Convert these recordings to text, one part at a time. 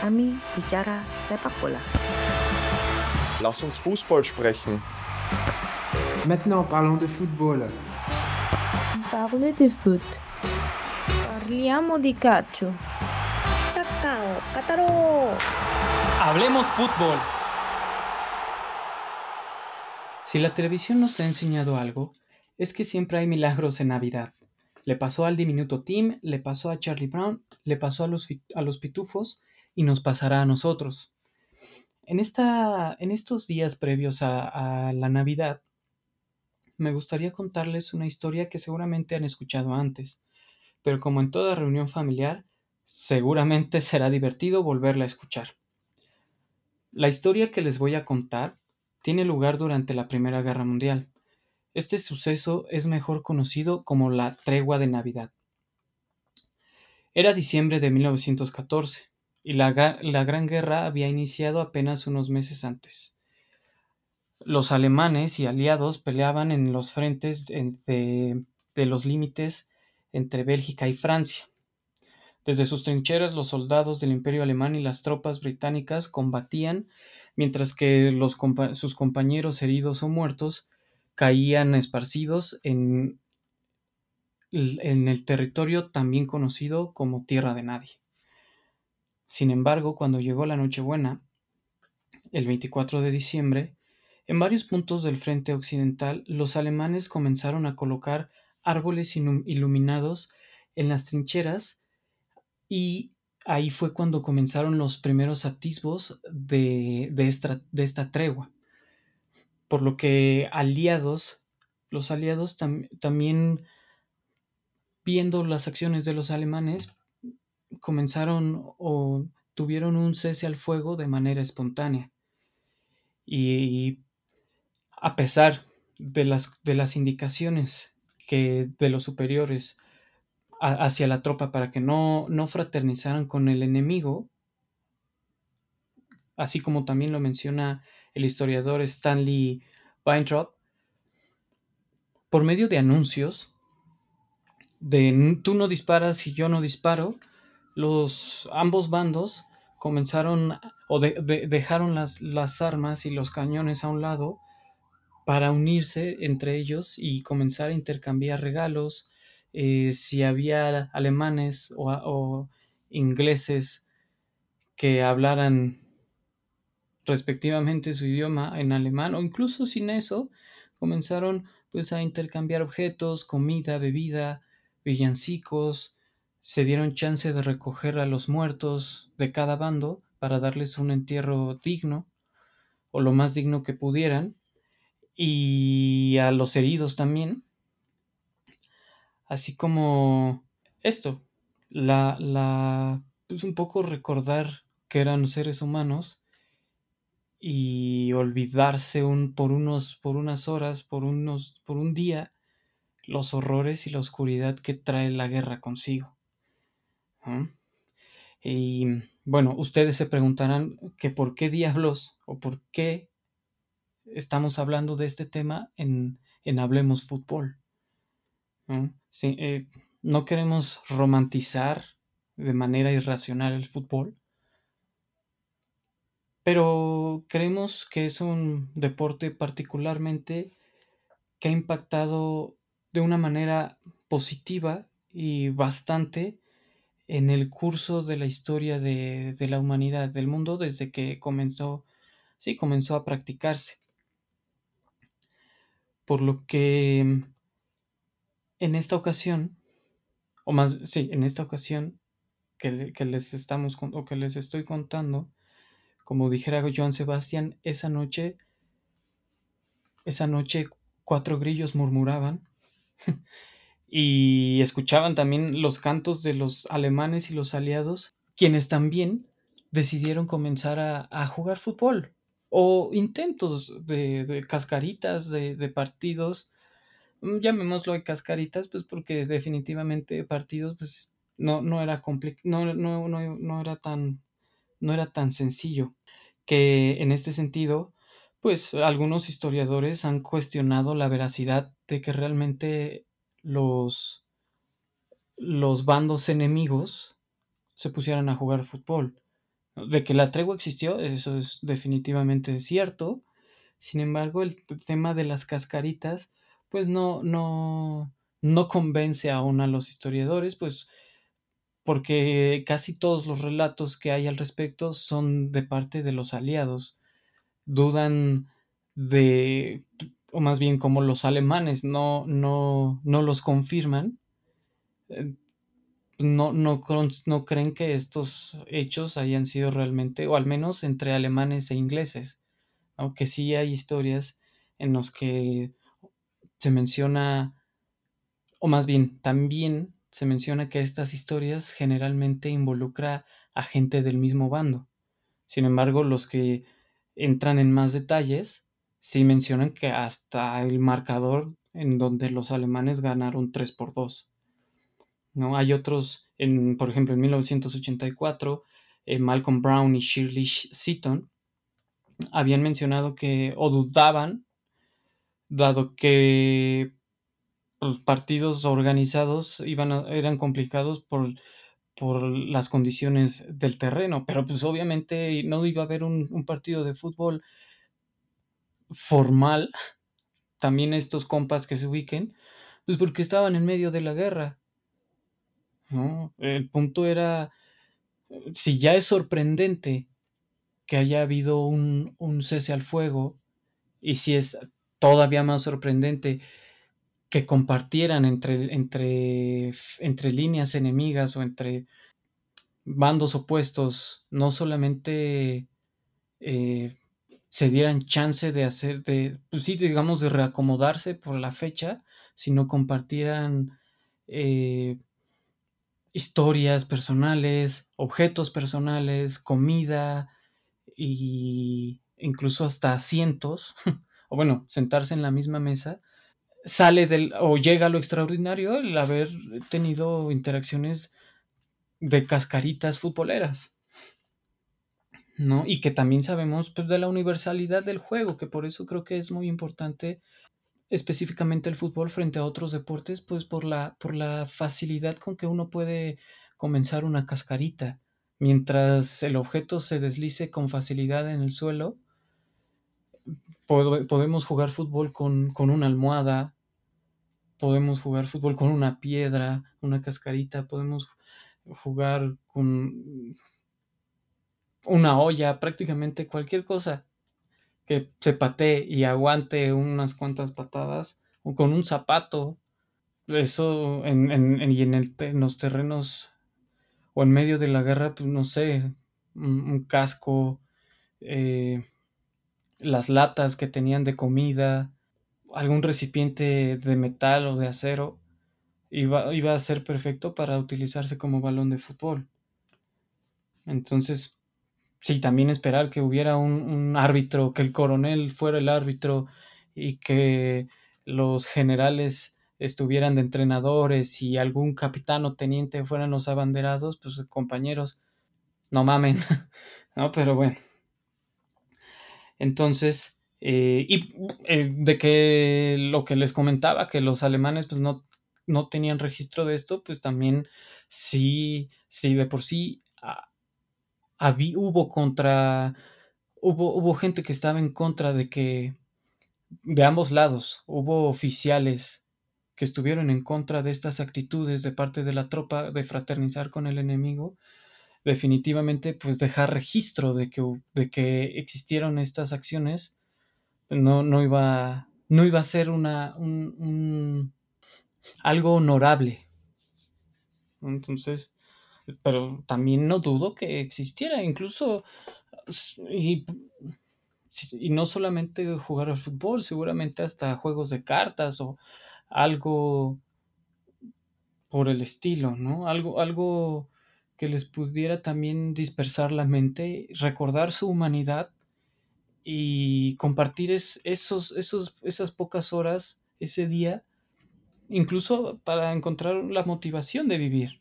Kami bicara sepak bola. Lass uns Fußball sprechen. Maintenant parlons de football. Parle de foot. Parliamo di calcio. Sakao, Kataro. Hablemos fútbol. Si la televisión nos ha enseñado algo, es que siempre hay milagros en Navidad. Le pasó al diminuto Tim, le pasó a Charlie Brown, le pasó a los, a los pitufos y nos pasará a nosotros. En, esta, en estos días previos a, a la Navidad, me gustaría contarles una historia que seguramente han escuchado antes, pero como en toda reunión familiar, seguramente será divertido volverla a escuchar. La historia que les voy a contar tiene lugar durante la Primera Guerra Mundial. Este suceso es mejor conocido como la Tregua de Navidad. Era diciembre de 1914 y la, la Gran Guerra había iniciado apenas unos meses antes. Los alemanes y aliados peleaban en los frentes en- de, de los límites entre Bélgica y Francia. Desde sus trincheras los soldados del Imperio Alemán y las tropas británicas combatían, mientras que los sus compañeros heridos o muertos caían esparcidos en, en el territorio también conocido como Tierra de Nadie. Sin embargo, cuando llegó la Nochebuena, el 24 de diciembre, en varios puntos del frente occidental, los alemanes comenzaron a colocar árboles ilum- iluminados en las trincheras y ahí fue cuando comenzaron los primeros atisbos de, de esta, de esta tregua. Por lo que aliados, los aliados tam- también viendo las acciones de los alemanes, comenzaron o tuvieron un cese al fuego de manera espontánea. Y a pesar de las, de las indicaciones que de los superiores hacia la tropa para que no, no fraternizaran con el enemigo, así como también lo menciona el historiador Stanley Weintraub, por medio de anuncios, de "N- tú no disparas y yo no disparo, los ambos bandos comenzaron o de- de- dejaron las, las armas y los cañones a un lado para unirse entre ellos y comenzar a intercambiar regalos. eh, si había alemanes o, o ingleses que hablaran respectivamente su idioma en alemán o incluso sin eso comenzaron pues a intercambiar objetos, comida, bebida, villancicos, se dieron chance de recoger a los muertos de cada bando para darles un entierro digno o lo más digno que pudieran y a los heridos también. Así como esto la la pues un poco recordar que eran seres humanos y olvidarse un, por unos por unas horas por unos por un día los horrores y la oscuridad que trae la guerra consigo y bueno ustedes se preguntarán que por qué diablos o por qué estamos hablando de este tema en, en Hablemos Fútbol ¿no? Eh, no queremos romantizar de manera irracional el fútbol pero creemos que es un deporte particularmente que ha impactado de una manera positiva y bastante en el curso de la historia de, de la humanidad, del mundo, desde que comenzó, sí, comenzó a practicarse. Por lo que en esta ocasión, o más, sí, en esta ocasión que, que les estamos o que les estoy contando, como dijera Joan Sebastián, esa noche, esa noche cuatro grillos murmuraban y escuchaban también los cantos de los alemanes y los aliados, quienes también decidieron comenzar a, jugar fútbol o intentos de, de cascaritas, de, de partidos, mm, llamémoslo de cascaritas, pues porque definitivamente partidos, pues no, no era no, no, no, no era tan, no era tan sencillo que en este sentido, pues algunos historiadores han cuestionado la veracidad de que realmente los, los bandos enemigos se pusieran a jugar fútbol. De que la tregua existió, eso es definitivamente cierto. Sin embargo, el tema de las cascaritas, pues no, no, no convence aún a los historiadores, pues porque casi todos los relatos que hay al respecto son de parte de los aliados. Dudan de, o más bien como los alemanes no, no, no los confirman, eh, no, no, no creen que estos hechos hayan sido realmente, o al menos entre alemanes e ingleses, aunque sí hay historias en los que se menciona, o más bien también se menciona que estas historias generalmente involucra a gente del mismo bando. Sin embargo, los que entran en más detalles sí mencionan que hasta el marcador en donde los alemanes ganaron 3 por 2. ¿no? Hay otros, en, por ejemplo, en 1984, eh, Malcolm Brown y Shirley Seaton habían mencionado que, o dudaban, dado que los partidos organizados iban eran complicados por, por las condiciones del terreno, pero pues obviamente no iba a haber un partido de fútbol formal, también estos compas que se ubiquen, pues porque estaban en medio de la guerra. ¿no? El punto era, si ya es sorprendente que haya habido un, un cese al fuego, y si es todavía más sorprendente que compartieran entre, entre, entre líneas enemigas o entre bandos opuestos, no solamente eh, se dieran chance de hacer, de, pues sí, digamos, de reacomodarse por la fecha, sino compartieran eh, historias personales, objetos personales, comida y incluso hasta asientos, o bueno, sentarse en la misma mesa, sale del o llega lo extraordinario el haber tenido interacciones de cascaritas futboleras. ¿No? Y que también sabemos pues, de la universalidad del juego, que por eso creo que es muy importante específicamente el fútbol frente a otros deportes, pues por la, por la facilidad con que uno puede comenzar una cascarita. Mientras el objeto se deslice con facilidad en el suelo, podemos jugar fútbol con, con una almohada, podemos jugar fútbol con una piedra, una cascarita, podemos jugar con una olla, prácticamente cualquier cosa que se patee y aguante unas cuantas patadas, o con un zapato, eso en, en, y en, el, en los terrenos o en medio de la guerra, pues no sé, un, un casco, eh, las latas que tenían de comida, algún recipiente de metal o de acero, iba, iba a ser perfecto para utilizarse como balón de fútbol. Entonces, sí, también esperar que hubiera un, un, árbitro, que el coronel fuera el árbitro y que los generales estuvieran de entrenadores y algún capitán o teniente fueran los abanderados, pues compañeros, no mamen, ¿no? Pero bueno. Entonces, eh, y eh, de que lo que les comentaba, que los alemanes pues no, no tenían registro de esto, pues también sí, sí, de por sí había, hubo contra, hubo, hubo gente que estaba en contra de que, de ambos lados, hubo oficiales que estuvieron en contra de estas actitudes de parte de la tropa de fraternizar con el enemigo, definitivamente pues dejar registro de que, de que existieron estas acciones no, no, iba, no iba a ser una, un, un, algo honorable. Entonces, pero también no dudo que existiera, incluso, y, y, no solamente jugar al fútbol, seguramente hasta juegos de cartas o algo por el estilo, ¿no? Algo, algo que les pudiera también dispersar la mente, recordar su humanidad y compartir es, esos, esos, esas pocas horas, ese día, incluso para encontrar la motivación de vivir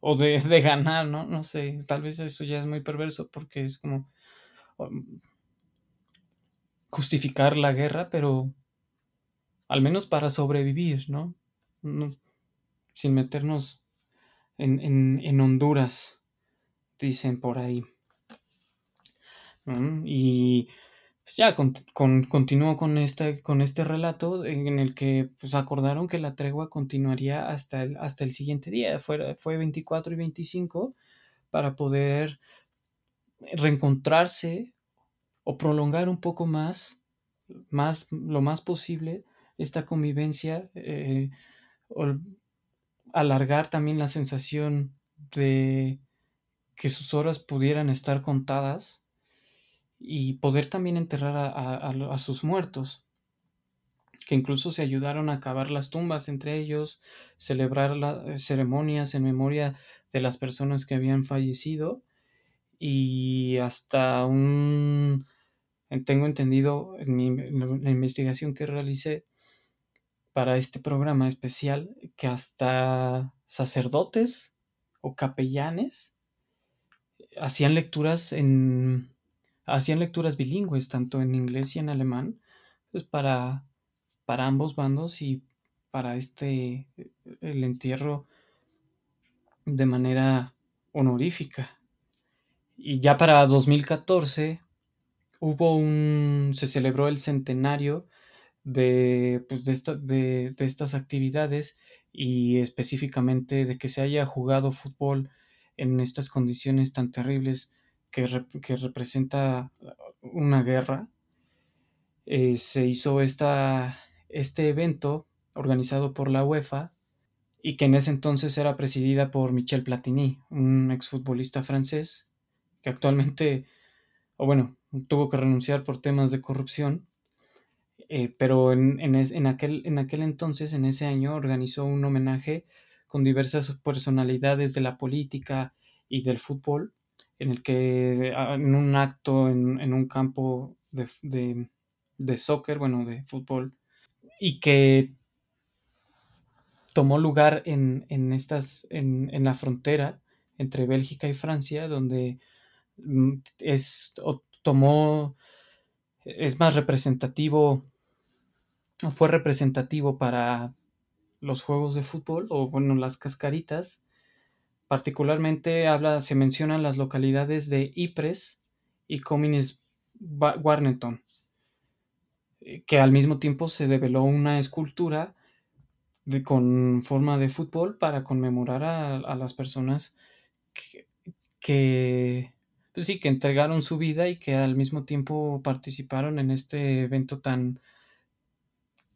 o de, de, ganar, ¿no? No sé, tal vez eso ya es muy perverso porque es como um, justificar la guerra, pero al menos para sobrevivir, ¿no? no sin meternos en, en, en Honduras, dicen por ahí. Y pues, ya con, con, continúo con este, con este relato en el que pues, acordaron que la tregua continuaría hasta el, hasta el siguiente día, fue, fue 24 y 25, para poder reencontrarse o prolongar un poco más, más lo más posible esta convivencia, eh, alargar también la sensación de que sus horas pudieran estar contadas y poder también enterrar a, sus muertos, que incluso se ayudaron a cavar las tumbas entre ellos, celebrar las ceremonias en memoria de las personas que habían fallecido y hasta un, tengo entendido en, la investigación que realicé para este programa especial, que hasta sacerdotes o capellanes hacían lecturas en hacían lecturas bilingües tanto en inglés y en alemán pues para para ambos bandos y para este el entierro de manera honorífica. Y ya para 2014 hubo un se celebró el centenario de, pues de, de estas actividades y específicamente de que se haya jugado fútbol en estas condiciones tan terribles que, representa una guerra, eh, se hizo esta, este evento organizado por la UEFA y que en ese entonces era presidida por Michel Platini, un exfutbolista francés que actualmente, o bueno, tuvo que renunciar por temas de corrupción, eh, pero en, en, aquel, en aquel entonces, en ese año, organizó un homenaje con diversas personalidades de la política y del fútbol, en el que ah, en un acto en, un campo de, de, soccer, bueno, de fútbol, y que tomó lugar en, en estas, en, en, la frontera entre Bélgica y Francia, donde mm, es, tomó, es más representativo, fue representativo para los juegos de fútbol, o bueno, las cascaritas, Particularmente habla, se mencionan las localidades de Ypres y Comines Warneton, eh, que al mismo tiempo se develó una escultura de, con forma de fútbol para conmemorar a, las personas que, pues sí, que entregaron su vida y que al mismo tiempo participaron en este evento tan,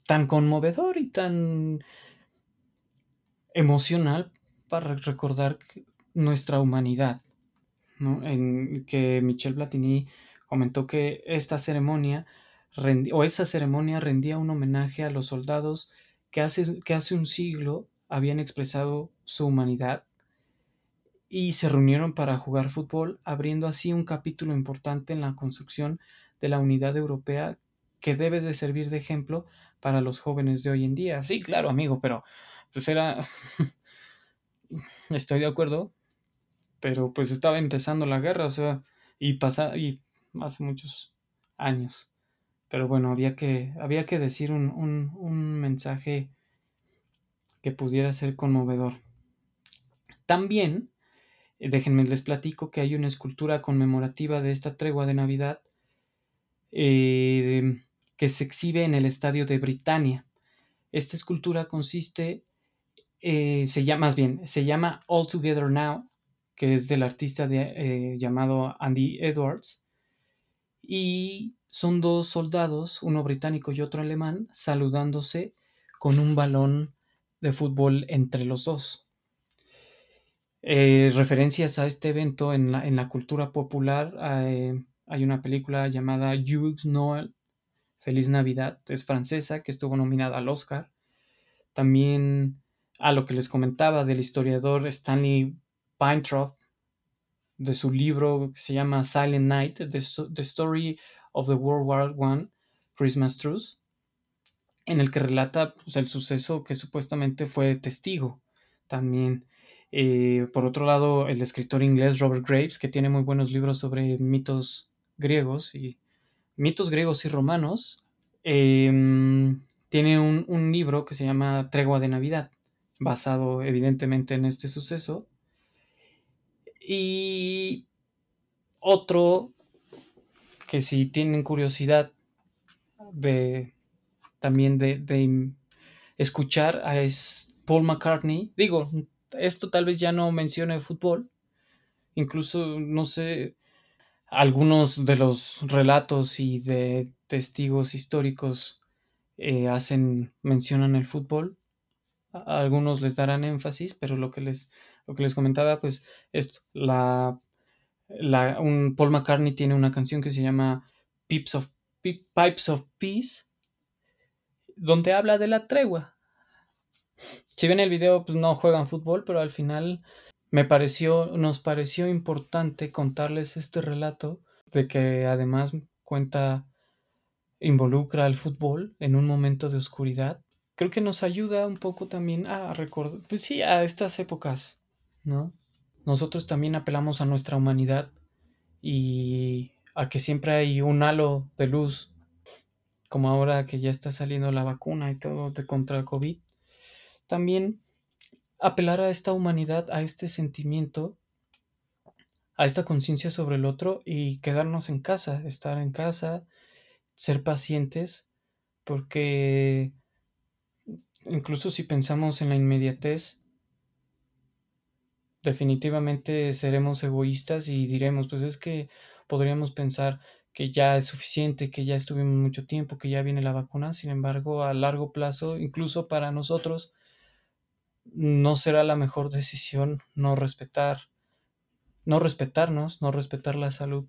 tan conmovedor y tan emocional para recordar nuestra humanidad, En que Michel Platini comentó que esta ceremonia o esa ceremonia rendía un homenaje a los soldados que hace, que hace un siglo habían expresado su humanidad y se reunieron para jugar fútbol, abriendo así un capítulo importante en la construcción de la unidad europea que debe de servir de ejemplo para los jóvenes de hoy en día. Sí, claro, amigo, pero pues era estoy de acuerdo, pero pues estaba empezando la guerra, o sea, y pasa, y hace muchos años. Pero bueno, había que, había que decir un, un, un mensaje que pudiera ser conmovedor. También, eh, déjenme les platico que hay una escultura conmemorativa de esta tregua de Navidad eh, que se exhibe en el estadio de Britania. Esta escultura consiste eh, se llama, más bien, se llama All Together Now, que es del artista eh, llamado Andy Edwards. Y son dos soldados, uno británico y otro alemán, saludándose con un balón de fútbol entre los dos. Eh, referencias a este evento en la, en la cultura popular, hay una película llamada Jules Noel, Feliz Navidad, es francesa, que estuvo nominada al Oscar. También a lo que les comentaba del historiador Stanley Weintraub, de su libro que se llama Silent Night, The, Story of the World War I, Christmas Truce, en el que relata pues, el suceso que supuestamente fue testigo. También, eh, por otro lado, el escritor inglés Robert Graves, que tiene muy buenos libros sobre mitos griegos y mitos griegos y romanos, em, tiene un, un libro que se llama Tregua de Navidad basado evidentemente en este suceso. Y otro que si tienen curiosidad de también de, escuchar es Paul McCartney, digo, esto tal vez ya no mencione fútbol, incluso no sé, algunos de los relatos y de testigos históricos eh, hacen, mencionan el fútbol, algunos les darán énfasis, pero lo que les, lo que les comentaba, pues, esto, la, la, un Paul McCartney tiene una canción que se llama Pipes of, Pipes of Peace, donde habla de la tregua. Si ven el video, pues no juegan fútbol, pero al final me pareció, nos pareció importante contarles este relato de que además cuenta, involucra al fútbol en un momento de oscuridad. Creo que nos ayuda un poco también a recordar, pues sí, a estas épocas, ¿no? Nosotros también apelamos a nuestra humanidad y a que siempre hay un halo de luz, como ahora que ya está saliendo la vacuna y todo de contra el COVID. También apelar a esta humanidad, a este sentimiento, a esta conciencia sobre el otro y quedarnos en casa, estar en casa, ser pacientes, porque incluso si pensamos en la inmediatez, definitivamente seremos egoístas y diremos, pues es que podríamos pensar que ya es suficiente, que ya estuvimos mucho tiempo, que ya viene la vacuna, sin embargo, a largo plazo, incluso para nosotros, no será la mejor decisión no respetar, no respetarnos, no respetar la salud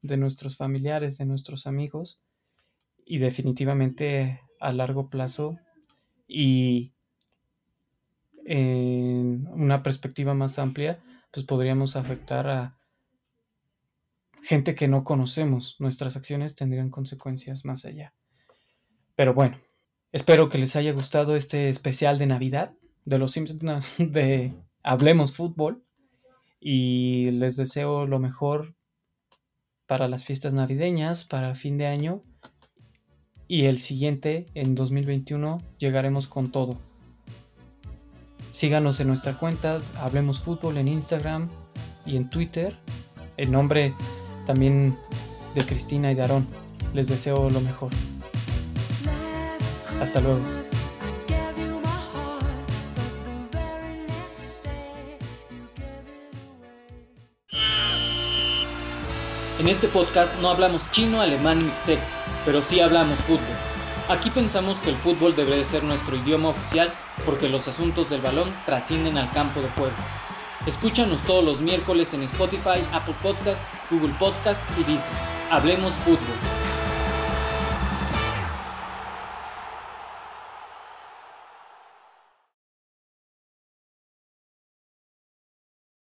de nuestros familiares, de nuestros amigos y definitivamente a largo plazo y en una perspectiva más amplia, pues podríamos afectar a gente que no conocemos. Nuestras acciones tendrían consecuencias más allá. Pero bueno, espero que les haya gustado este especial de Navidad de los Simpsons de Hablemos Fútbol y les deseo lo mejor para las fiestas navideñas, para fin de año y el siguiente en 2021 llegaremos con todo. Síganos en nuestra cuenta Hablemos Fútbol en Instagram y en Twitter. El nombre también de Cristina y de Aarón. Les deseo lo mejor. Hasta luego. En este podcast no hablamos chino, alemán y mixteco, pero sí hablamos fútbol. Aquí pensamos que el fútbol debe de ser nuestro idioma oficial porque los asuntos del balón trascienden al campo de juego. Escúchanos todos los miércoles en Spotify, Apple Podcast, Google Podcast y Disney. Hablemos fútbol.